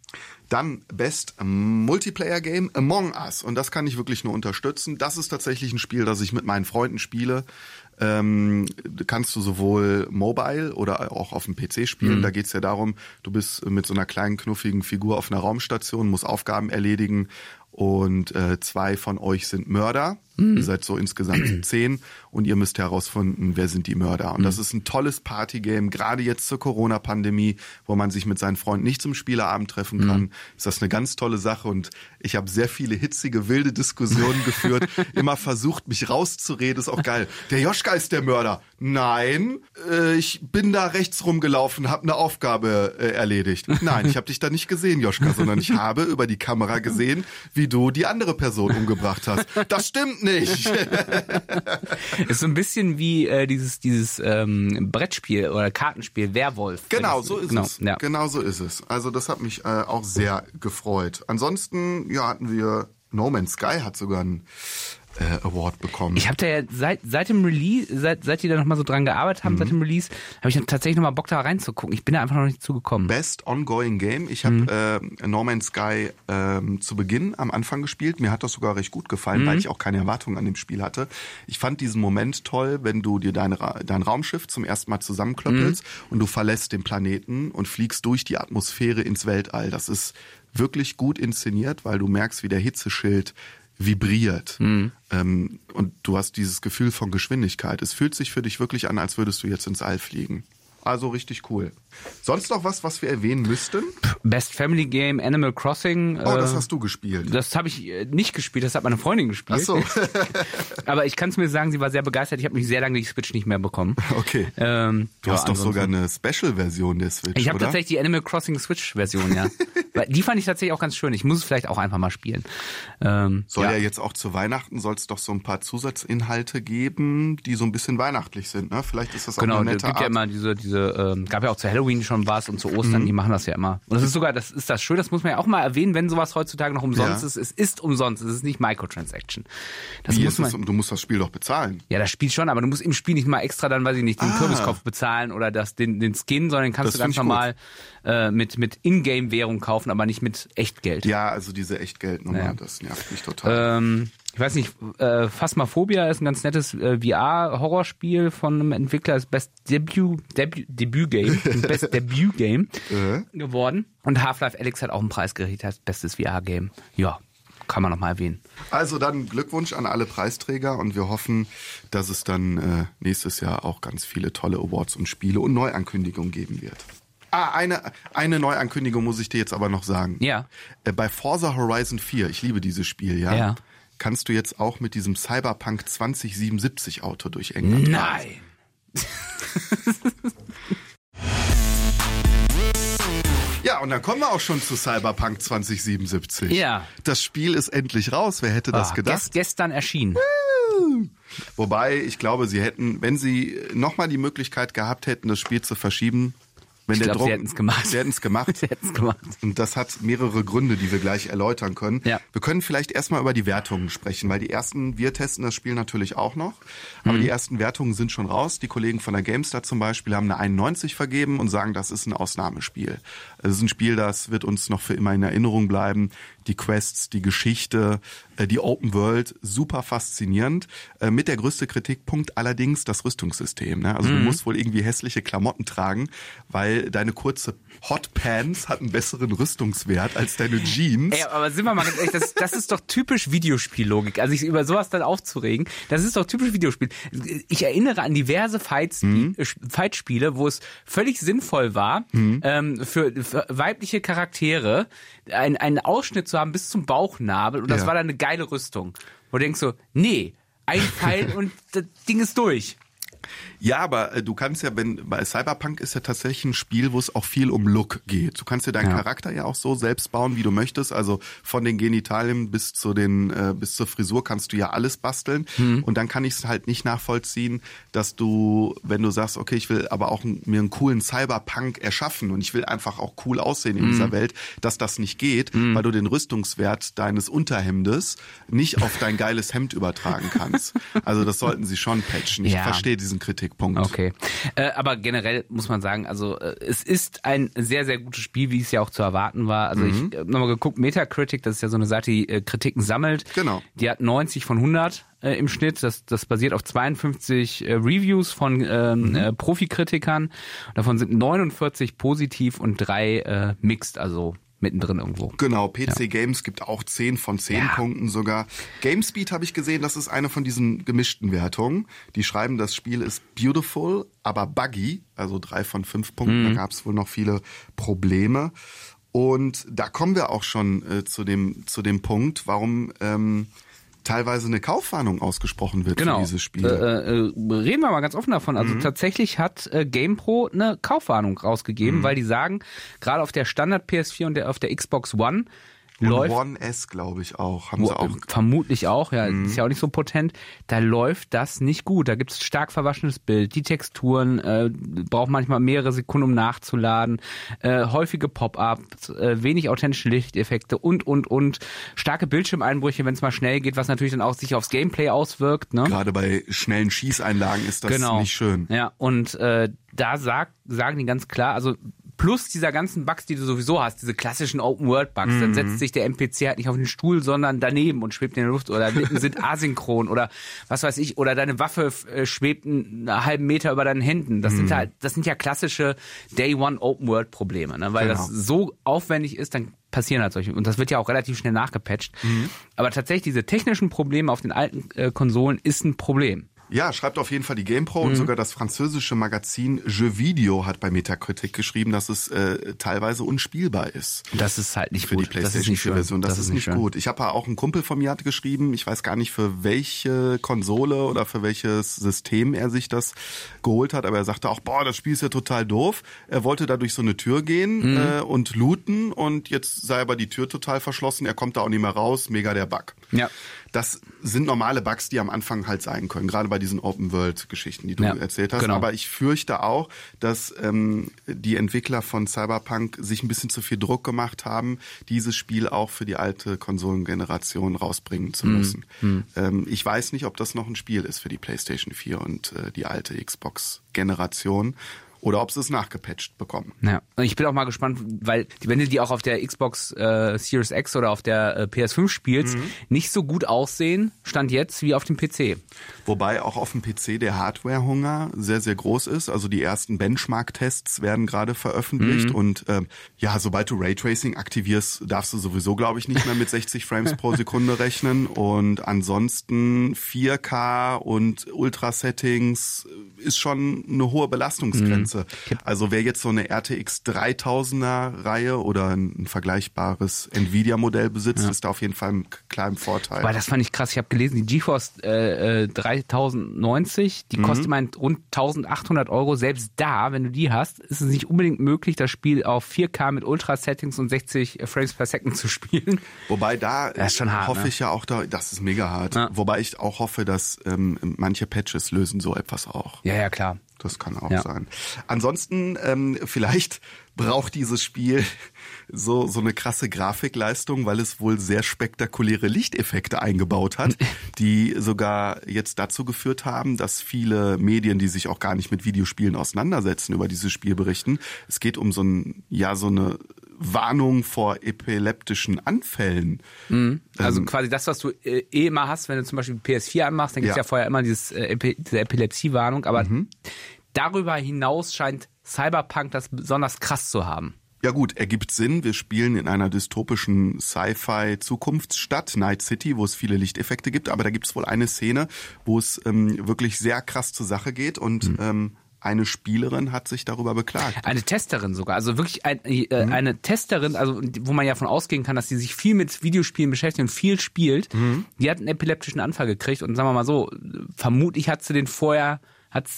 Dann Best Multiplayer Game Among Us. Und das kann ich wirklich nur unterstützen. Das ist tatsächlich ein Spiel, das ich mit meinen Freunden spiele. Ähm, kannst du sowohl mobile oder auch auf dem PC spielen. Da geht's ja darum, du bist mit so einer kleinen knuffigen Figur auf einer Raumstation, musst Aufgaben erledigen und äh, zwei von euch sind Mörder. Ihr seid so insgesamt [clears throat] zehn und ihr müsst herausfinden, wer sind die Mörder. Und das ist ein tolles Partygame, gerade jetzt zur Corona-Pandemie, wo man sich mit seinen Freunden nicht zum Spieleabend treffen kann. Ist das eine ganz tolle Sache und ich habe sehr viele hitzige, wilde Diskussionen [laughs] geführt, immer versucht, mich rauszureden. Ist auch geil. Der Joschka ist der Mörder. Nein, äh, ich bin da rechts rumgelaufen, habe eine Aufgabe äh, erledigt. Nein, ich habe dich da nicht gesehen, Joschka, sondern ich [laughs] habe über die Kamera gesehen, wie du die andere Person umgebracht hast. Das stimmt nicht. [laughs] Ist so ein bisschen wie äh, dieses, dieses ähm, Brettspiel oder Kartenspiel Werwolf. Genau, so ist genau, es. Ja. Genau so ist es. Also das hat mich äh, auch sehr gefreut. Ansonsten, ja, hatten wir No Man's Sky hat sogar einen äh, Award bekommen. Ich habe da ja seit, seit dem Release, seit, seit die da nochmal so dran gearbeitet haben, seit dem Release, habe ich tatsächlich nochmal Bock da reinzugucken. Ich bin da einfach noch nicht zugekommen. Best Ongoing Game. Ich habe äh, No Man's Sky ähm, zu Beginn am Anfang gespielt. Mir hat das sogar recht gut gefallen, weil ich auch keine Erwartungen an dem Spiel hatte. Ich fand diesen Moment toll, wenn du dir dein, Ra dein Raumschiff zum ersten Mal zusammenklöppelst und du verlässt den Planeten und fliegst durch die Atmosphäre ins Weltall. Das ist wirklich gut inszeniert, weil du merkst, wie der Hitzeschild vibriert. Ähm, und du hast dieses Gefühl von Geschwindigkeit. Es fühlt sich für dich wirklich an, als würdest du jetzt ins All fliegen. Also richtig cool. Sonst noch was, was wir erwähnen müssten? Best Family Game, Animal Crossing. Oh, das äh, hast du gespielt. das habe ich äh, nicht gespielt, das hat meine Freundin gespielt. Ach so. [laughs] Aber ich kann es mir sagen, sie war sehr begeistert. Ich habe mich sehr lange die Switch nicht mehr bekommen. Okay. Ähm, Du ja, hast doch sogar eine Special-Version der Switch, Ich habe tatsächlich die Animal Crossing Switch-Version, ja. [laughs] Die fand ich tatsächlich auch ganz schön. Ich muss es vielleicht auch einfach mal spielen. Ähm, Soll ja. jetzt auch zu Weihnachten soll es doch so ein paar Zusatzinhalte geben, die so ein bisschen weihnachtlich sind. Ne? Vielleicht ist das auch Genau, eine es nette gibt ja Art. immer diese, diese, ähm, gab ja auch zu Halloween schon was und zu Ostern, Mhm. die machen das ja immer. Und das ist sogar, das ist das schön, das muss man ja auch mal erwähnen, wenn sowas heutzutage noch umsonst Ja. ist. Es ist umsonst, es ist nicht Microtransaction. Das Wie muss man. du musst das Spiel doch bezahlen. Ja, das Spiel schon, aber du musst im Spiel nicht mal extra dann, weiß ich nicht, den Ah. Kürbiskopf bezahlen oder das, den, den Skin, sondern den kannst Das du ganz normal äh, mit, mit Ingame-Währung kaufen, aber nicht mit Echtgeld. Ja, also diese Echtgeldnummer, Ja. das nervt mich total. Ähm, ich weiß nicht, äh, Phasmophobia ist ein ganz nettes äh, VR-Horrorspiel von einem Entwickler, ist Best Debut, Debut, Debut-Game, [laughs] Best Debut-Game Äh? geworden. Und Half-Life Alyx hat auch einen Preis gekriegt als bestes VR-Game. Ja, kann man noch mal erwähnen. Also dann Glückwunsch an alle Preisträger und wir hoffen, dass es dann äh, nächstes Jahr auch ganz viele tolle Awards und Spiele und Neuankündigungen geben wird. Ah, eine, eine Neuankündigung muss ich dir jetzt aber noch sagen. Ja. Äh, bei Forza Horizon 4, ich liebe dieses Spiel, ja, Ja. Kannst du jetzt auch mit diesem Cyberpunk 2077 Auto durch England fahren. Nein! [laughs] Ja, und dann kommen wir auch schon zu Cyberpunk 2077. Ja. Das Spiel ist endlich raus. Wer hätte das Ah, gedacht? gest, gestern erschienen. Wobei ich glaube, sie hätten, wenn sie nochmal die Möglichkeit gehabt hätten, das Spiel zu verschieben, wenn Ich der glaub, Druck, sie hätten's gemacht. Sie hätten es gemacht. [laughs] Sie hätten's gemacht. Und das hat mehrere Gründe, die wir gleich erläutern können. Ja. Wir können vielleicht erstmal über die Wertungen sprechen, weil die ersten, wir testen das Spiel natürlich auch noch, aber Mhm. die ersten Wertungen sind schon raus. Die Kollegen von der GameStar zum Beispiel haben eine 91 vergeben und sagen, das ist ein Ausnahmespiel. Es ist ein Spiel, das wird uns noch für immer in Erinnerung bleiben. Die Quests, die Geschichte, äh, die Open World, super faszinierend. Äh, Mit der größte Kritikpunkt allerdings das Rüstungssystem. Ne? Also du Mhm. musst wohl irgendwie hässliche Klamotten tragen, weil deine kurze Hot Pants hat einen besseren Rüstungswert als deine Jeans. Ey, aber sind wir mal ganz ehrlich, das, das ist doch typisch Videospiellogik. Also sich über sowas dann aufzuregen, das ist doch typisch Videospiel. Ich erinnere an diverse Fights, Mhm. äh, Fightspiele, wo es völlig sinnvoll war, Mhm. ähm, für, für weibliche Charaktere ein, einen Ausschnitt zu haben bis zum Bauchnabel und das Ja. war dann eine geile Rüstung. Wo du denkst so, nee, ein Pfeil [laughs] und das Ding ist durch. Ja, aber äh, du kannst ja, wenn bei Cyberpunk ist ja tatsächlich ein Spiel, wo es auch viel um Look geht. Du kannst dir deinen Ja. Charakter ja auch so selbst bauen, wie du möchtest. Also von den Genitalien bis zu den äh, bis zur Frisur kannst du ja alles basteln. Und dann kann ich es halt nicht nachvollziehen, dass du, wenn du sagst, okay, ich will aber auch mir einen coolen Cyberpunk erschaffen und ich will einfach auch cool aussehen in dieser Welt, dass das nicht geht, weil du den Rüstungswert deines Unterhemdes nicht auf dein geiles Hemd übertragen kannst. Also das sollten sie schon patchen. Ich Ja. verstehe diesen Kritikpunkt. Okay. Äh, aber generell muss man sagen, also äh, es ist ein sehr, sehr gutes Spiel, wie es ja auch zu erwarten war. Also Mhm. ich habe nochmal geguckt, Metacritic, das ist ja so eine Seite, die äh, Kritiken sammelt. Genau. Die hat 90 von 100 äh, im Schnitt. Das, das basiert auf 52 äh, Reviews von ähm, Mhm. äh, Profikritikern. Davon sind 49 positiv und drei äh, mixed, also mittendrin irgendwo. Genau, PC Games gibt auch 10 von 10 Ja. Punkten sogar. GameSpeed habe ich gesehen, das ist eine von diesen gemischten Wertungen. Die schreiben, das Spiel ist beautiful, aber buggy, also drei von fünf Punkten. Da gab es wohl noch viele Probleme. Und da kommen wir auch schon äh, zu dem zu dem Punkt, warum ähm, teilweise eine Kaufwarnung ausgesprochen wird Genau. für dieses Spiel. Äh, äh, reden wir mal ganz offen davon. Mhm. Also tatsächlich hat äh, GamePro eine Kaufwarnung rausgegeben, Mhm. weil die sagen, gerade auf der Standard PS4 und der, auf der Xbox One Und läuft One S, glaube ich, auch. Haben sie auch. Vermutlich auch, ja, Mhm. ist ja auch nicht so potent. Da läuft das nicht gut. Da gibt es stark verwaschenes Bild. Die Texturen äh, braucht manchmal mehrere Sekunden, um nachzuladen. Äh, häufige Pop-ups, äh, wenig authentische Lichteffekte und, und, und. Starke Bildschirmeinbrüche, wenn es mal schnell geht, was natürlich dann auch sich aufs Gameplay auswirkt. Ne? Gerade bei schnellen Schießeinlagen ist das genau. nicht schön. Ja, und äh, da sagt, sagen die ganz klar, also plus dieser ganzen Bugs, die du sowieso hast, diese klassischen Open-World-Bugs, dann setzt sich der NPC halt nicht auf den Stuhl, sondern daneben und schwebt in der Luft oder sind [laughs] asynchron oder was weiß ich, oder deine Waffe äh, schwebt einen halben Meter über deinen Händen. Das sind halt, das sind ja klassische Day-One-Open-World-Probleme, ne? weil das Genau. so aufwendig ist, dann passieren halt solche. Und das wird ja auch relativ schnell nachgepatcht. Aber tatsächlich diese technischen Probleme auf den alten äh, Konsolen ist ein Problem. Ja, schreibt auf jeden Fall die GamePro Mhm. und sogar das französische Magazin Jeux Video hat bei Metacritic geschrieben, dass es äh, teilweise unspielbar ist. Das ist halt nicht Für gut. die PlayStation das ist nicht 4 schön. Version. Das, ist, nicht schön. gut. Ich habe auch einen Kumpel von mir hat geschrieben, ich weiß gar nicht für welche Konsole oder für welches System er sich das geholt hat, aber er sagte auch, boah, das Spiel ist ja total doof. Er wollte da durch so eine Tür gehen Mhm. äh, und looten und jetzt sei aber die Tür total verschlossen, er kommt da auch nicht mehr raus, mega der Bug. Ja. Das sind normale Bugs, die am Anfang halt sein können, gerade bei diesen Open-World-Geschichten, die du Ja, erzählt hast. genau. Aber ich fürchte auch, dass ähm, die Entwickler von Cyberpunk sich ein bisschen zu viel Druck gemacht haben, dieses Spiel auch für die alte Konsolengeneration rausbringen zu Mhm. müssen. Ähm, ich weiß nicht, ob das noch ein Spiel ist für die PlayStation 4 und äh, die alte Xbox-Generation. Oder ob sie es nachgepatcht bekommen. Ja, und ich bin auch mal gespannt, weil wenn du die auch auf der Xbox äh, Series X oder auf der äh, PS5 spielst, nicht so gut aussehen, stand jetzt wie auf dem PC. Wobei auch auf dem PC der Hardwarehunger sehr, sehr groß ist. Also die ersten Benchmark-Tests werden gerade veröffentlicht. Und ähm, ja, sobald du Raytracing aktivierst, darfst du sowieso, glaube ich, nicht mehr mit 60 [laughs] Frames pro Sekunde rechnen. Und ansonsten 4K und Ultra-Settings ist schon eine hohe Belastungsgrenze. Klasse. Also wer jetzt so eine RTX 3000er Reihe oder ein vergleichbares Nvidia-Modell besitzt, ist da auf jeden Fall ein kleinen Vorteil. Weil das fand ich krass. Ich habe gelesen, die GeForce äh, äh, 3090, die kostet mein rund 1800 Euro. Selbst da, wenn du die hast, ist es nicht unbedingt möglich, das Spiel auf 4K mit Ultra-Settings und 60 Frames per Second zu spielen. Wobei da hart, hoffe ne? ich ja auch da, das ist mega hart. Ja. Wobei ich auch hoffe, dass ähm, manche Patches lösen so etwas auch. Ja, ja, klar. Das kann auch Ja. sein. Ansonsten, ähm, vielleicht braucht dieses Spiel so, so eine krasse Grafikleistung, weil es wohl sehr spektakuläre Lichteffekte eingebaut hat, [laughs] die sogar jetzt dazu geführt haben, dass viele Medien, die sich auch gar nicht mit Videospielen auseinandersetzen, über dieses Spiel berichten. Es geht um so ein, ja, so eine Warnung vor epileptischen Anfällen. Also Ähm, quasi das, was du äh, eh immer hast, wenn du zum Beispiel PS4 anmachst, dann gibt's Ja. ja. vorher immer dieses, äh, Epi diese Epilepsie-Warnung, aber Mhm. darüber hinaus scheint Cyberpunk das besonders krass zu haben. Ja gut, ergibt Sinn. Wir spielen in einer dystopischen Sci-Fi-Zukunftsstadt, Night City, wo es viele Lichteffekte gibt. Aber da gibt es wohl eine Szene, wo es ähm, wirklich sehr krass zur Sache geht und ähm, eine Spielerin hat sich darüber beklagt. Eine Testerin sogar, also wirklich ein, äh, eine Testerin, also wo man ja von ausgehen kann, dass sie sich viel mit Videospielen beschäftigt und viel spielt. Die hat einen epileptischen Anfall gekriegt und sagen wir mal so, vermutlich hat sie den vorher, hat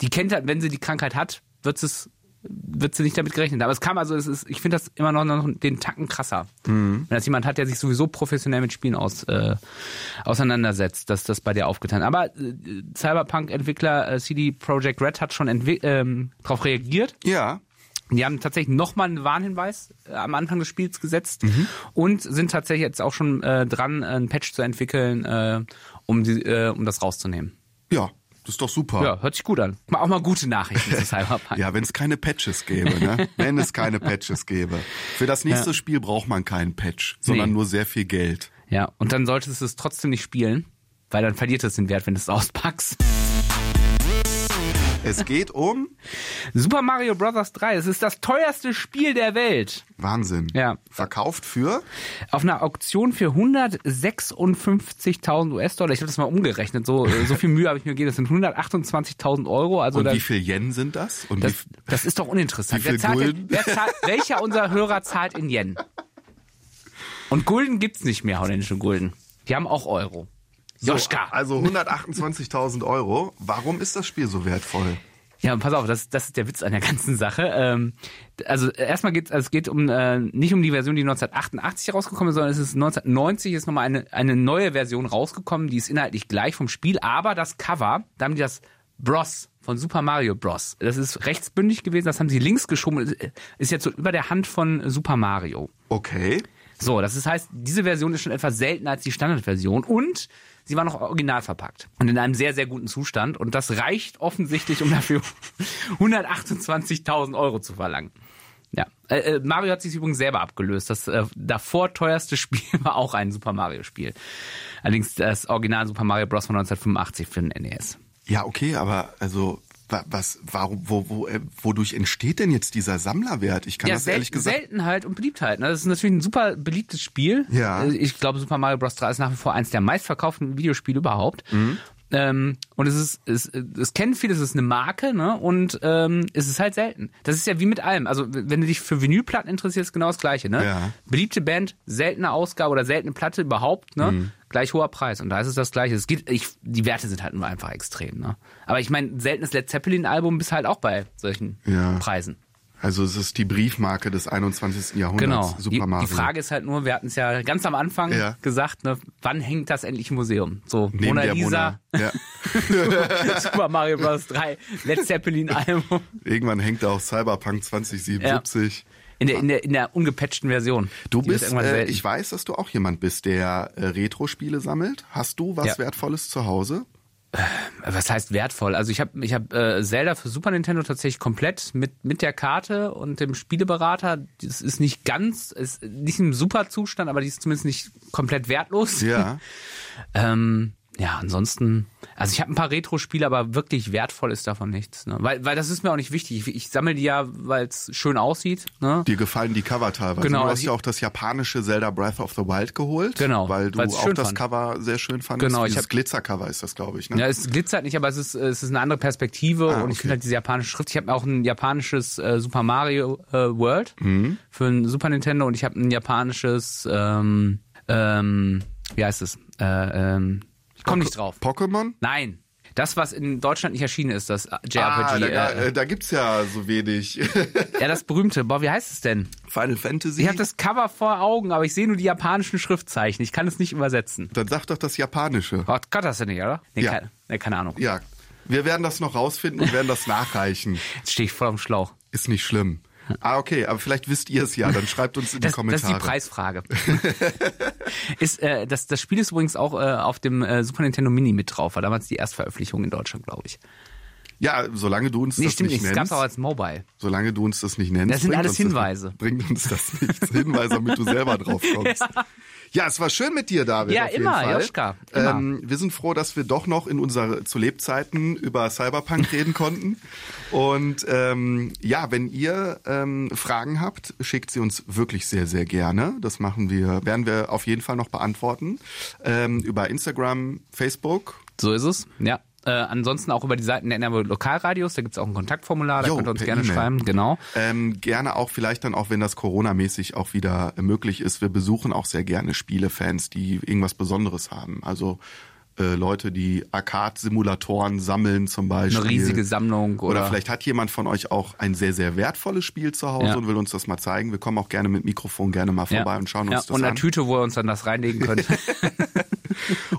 die kennt halt, wenn sie die Krankheit hat, wird es wird sie nicht damit gerechnet. Aber es kam also, es ist, ich finde das immer noch, noch den Tacken krasser. Wenn das jemand hat, der sich sowieso professionell mit Spielen aus, äh, auseinandersetzt, dass das bei dir aufgetan. Aber äh, Cyberpunk-Entwickler äh, CD Projekt Red hat schon ähm, darauf reagiert. Ja, Die haben tatsächlich nochmal einen Warnhinweis äh, am Anfang des Spiels gesetzt und sind tatsächlich jetzt auch schon äh, dran, einen Patch zu entwickeln, äh, um, die, äh, um das rauszunehmen. ja, das ist doch super. Ja, hört sich gut an. Auch mal gute Nachrichten zu Cyberpunk. [laughs] Ja, wenn es keine Patches gäbe, ne? wenn es keine Patches gäbe. Für das nächste Spiel braucht man keinen Patch, sondern Nee. nur sehr viel Geld. Ja, und dann solltest du es trotzdem nicht spielen, weil dann verliert es den Wert, wenn du es auspackst. Es geht um Super Mario Bros. 3, es ist das teuerste Spiel der Welt. Wahnsinn. Ja. Verkauft für Auf einer Auktion für 156.000 US-Dollar. Ich habe das mal umgerechnet. So, äh, so viel Mühe habe ich mir gegeben. Das sind 128.000 Euro. Also und da, wie viel Yen sind das? Und das, wie, das ist doch uninteressant. Wie viel wer zahlt, denn- wer zahlt, welcher unserer Hörer zahlt in Yen? Und Gulden gibt's nicht mehr, holländische Gulden. Die haben auch Euro. Joschka. Also 128.000 Euro. Warum ist das Spiel so wertvoll? Ja, und pass auf, das, das ist der Witz an der ganzen Sache. Ähm, also erstmal geht also es geht um äh, nicht um die Version, die 1988 rausgekommen ist, sondern es ist 1990 ist nochmal eine, eine neue Version rausgekommen, die ist inhaltlich gleich vom Spiel, aber das Cover, da haben die das Bros von Super Mario Bros. Das ist rechtsbündig gewesen, das haben sie links geschoben, ist jetzt so über der Hand von Super Mario. Okay. So, das ist, heißt, diese Version ist schon etwas seltener als die Standardversion und sie war noch original verpackt und in einem sehr, sehr guten Zustand und das reicht offensichtlich, um dafür [laughs] 128.000 Euro zu verlangen. Ja, äh, äh, Mario hat sich übrigens selber abgelöst. Das äh, davor teuerste [laughs] Spiel war auch ein Super Mario Spiel. Allerdings das Original Super Mario Bros. von 1985 für den NES. Ja, okay, aber also was, warum, wo, wo, äh, wodurch entsteht denn jetzt dieser Sammlerwert? Ich kann Ja, das ehrlich gesagt. Seltenheit und Beliebtheit. Ne? Das ist natürlich ein super beliebtes Spiel. Ja. Äh, Ich glaube, Super Mario Bros. 3 ist nach wie vor eins der meistverkauften Videospiele überhaupt. Mhm. Ähm, und es ist, es, es kennen viele, es ist eine Marke, ne? Und ähm, es ist halt selten. Das ist ja wie mit allem. Also wenn du dich für Vinylplatten interessierst, genau das gleiche, ne? Ja. Beliebte Band, seltene Ausgabe oder seltene Platte überhaupt, ne? Mhm. Gleich hoher Preis. Und da ist es das gleiche. Es geht, ich, die Werte sind halt nur einfach extrem, ne? Aber ich meine, seltenes Led Zeppelin-Album bist halt auch bei solchen Ja. Preisen. Also es ist die Briefmarke des 21. Jahrhunderts. Genau. Super die, Mario. die Frage ist halt nur, wir hatten es ja ganz am Anfang Ja. gesagt, ne, wann hängt das endlich im Museum? So, Neben Mona Lisa, Mona. Ja. [laughs] Super Mario Bros. 3, Led Zeppelin Album. Irgendwann hängt da auch Cyberpunk 2077. In der, in der, in der ungepatchten Version. Du Die bist, äh, ich weiß, dass du auch jemand bist, der äh, Retro-Spiele sammelt. Hast du was Ja. Wertvolles zu Hause? Was heißt wertvoll? Also ich habe ich hab, äh, Zelda für Super Nintendo tatsächlich komplett mit, mit der Karte und dem Spieleberater. Das ist nicht ganz, ist nicht im super Zustand, aber die ist zumindest nicht komplett wertlos. Ja. [laughs] Ähm, ja, ansonsten, also ich habe ein paar Retro-Spiele, aber wirklich wertvoll ist davon nichts. Ne? Weil, weil das ist mir auch nicht wichtig. Ich, ich sammle die ja, weil es schön aussieht. Ne? Dir gefallen die Cover teilweise. Genau, Du also hast ich- ja auch das japanische Zelda Breath of the Wild geholt. Genau, Weil du auch das fand. Cover sehr schön fandest. Genau, ich Dieses hab- Glitzer-Cover ist das, glaube ich. Ne? Ja, es glitzert nicht, aber es ist, es ist eine andere Perspektive Ah, und ich okay. finde halt diese japanische Schrift. Ich habe auch ein japanisches äh, Super Mario äh, World Mhm. für ein Super Nintendo und ich habe ein japanisches, ähm, ähm, wie heißt es? Äh, ähm, ich komme nicht drauf. Pokémon? Nein. Das, was in Deutschland nicht erschienen ist, das Ah, JRPG. da, äh, äh, da gibt's ja so wenig. [laughs] ja, das berühmte. Boah, wie heißt es denn? Final Fantasy? Ich habe das Cover vor Augen, aber ich sehe nur die japanischen Schriftzeichen. Ich kann es nicht übersetzen. Dann sag doch das Japanische. Gott, Gott hast du nicht, oder? Nee, Ja. keine, nee, keine Ahnung. Ja, wir werden das noch rausfinden und werden das nachreichen. [laughs] Jetzt stehe ich voll am Schlauch. Ist nicht schlimm. Ah, okay, aber vielleicht wisst ihr es ja, dann schreibt uns in die Das, das Kommentare. ist die Preisfrage. [laughs] ist, äh, das, das Spiel ist übrigens auch äh, auf dem äh, Super Nintendo Mini mit drauf. War damals die Erstveröffentlichung in Deutschland, glaube ich. Ja, solange du uns Nee, das stimmt nicht nicht. Es gab nennst, auch als Mobile. solange du uns das nicht nennst, Das sind alles das Hinweise. nicht- bringt uns das nichts. Hinweise, damit du selber drauf [laughs] kommst. Ja. es war schön mit dir, David. Ja, immer. Joschka, immer. Ähm, wir sind froh, dass wir doch noch in unserer zu Lebzeiten über Cyberpunk reden [laughs] konnten. Und ähm, ja, wenn ihr ähm, Fragen habt, schickt sie uns wirklich sehr, sehr gerne. Das machen wir, werden wir auf jeden Fall noch beantworten. Ähm, über Instagram, Facebook. So ist es, ja. Äh, ansonsten auch über die Seiten der NRW Lokalradios, da gibt's auch ein Kontaktformular, da Jo, könnt ihr uns gerne E-Mail. schreiben, genau. Ähm, gerne auch vielleicht dann auch, wenn das Corona-mäßig auch wieder möglich ist. Wir besuchen auch sehr gerne Spielefans, die irgendwas Besonderes haben. Also äh, Leute, die Arcade-Simulatoren sammeln zum Beispiel. Eine riesige Sammlung oder, Oder vielleicht hat jemand von euch auch ein sehr, sehr wertvolles Spiel zu Hause Ja. und will uns das mal zeigen. Wir kommen auch gerne mit Mikrofon gerne mal vorbei und schauen ja, uns das und an. eine Tüte, wo ihr uns dann das reinlegen könnt. [laughs]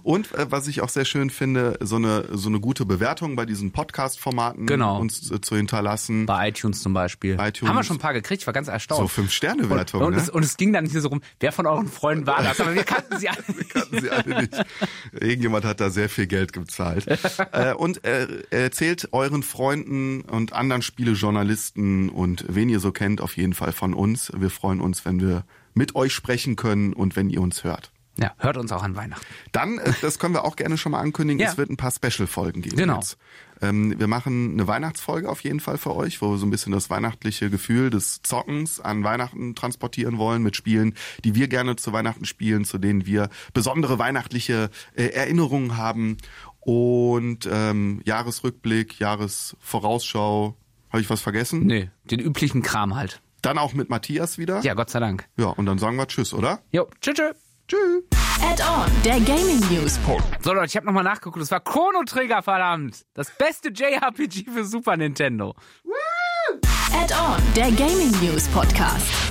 Und äh, was ich auch sehr schön finde, so eine so eine gute Bewertung bei diesen Podcast-Formaten Genau. uns äh, zu hinterlassen. Bei iTunes zum Beispiel. iTunes. Haben wir schon ein paar gekriegt, ich war ganz erstaunt. So Fünf-Sterne-Wertung, und, und, ne? es, und es ging dann nicht so rum, wer von euren Freunden war das, aber wir kannten sie [laughs] alle. kannten sie alle nicht. Irgendjemand hat da sehr viel Geld gezahlt. [laughs] äh, und äh, erzählt euren Freunden und anderen Spielejournalisten und wen ihr so kennt, auf jeden Fall von uns. Wir freuen uns, wenn wir mit euch sprechen können und wenn ihr uns hört. Ja, hört uns auch an Weihnachten. Dann, äh, das können wir auch gerne schon mal ankündigen, Ja. es wird ein paar Special-Folgen geben. Genau. Jetzt. Ähm, wir machen eine Weihnachtsfolge auf jeden Fall für euch, wo wir so ein bisschen das weihnachtliche Gefühl des Zockens an Weihnachten transportieren wollen mit Spielen, die wir gerne zu Weihnachten spielen, zu denen wir besondere weihnachtliche äh, Erinnerungen haben. Und ähm, Jahresrückblick, Jahresvorausschau. Habe ich was vergessen? Nee, den üblichen Kram halt. Dann auch mit Matthias wieder. Ja, Gott sei Dank. Ja, und dann sagen wir Tschüss, oder? Jo, tschüss, tschüss. Tschüss. Add-on, der Gaming News. So Leute, ich habe nochmal nachgeguckt, das war Chrono Trigger, verdammt. Das beste JRPG für Super Nintendo. Add-on, der Gaming News Podcast.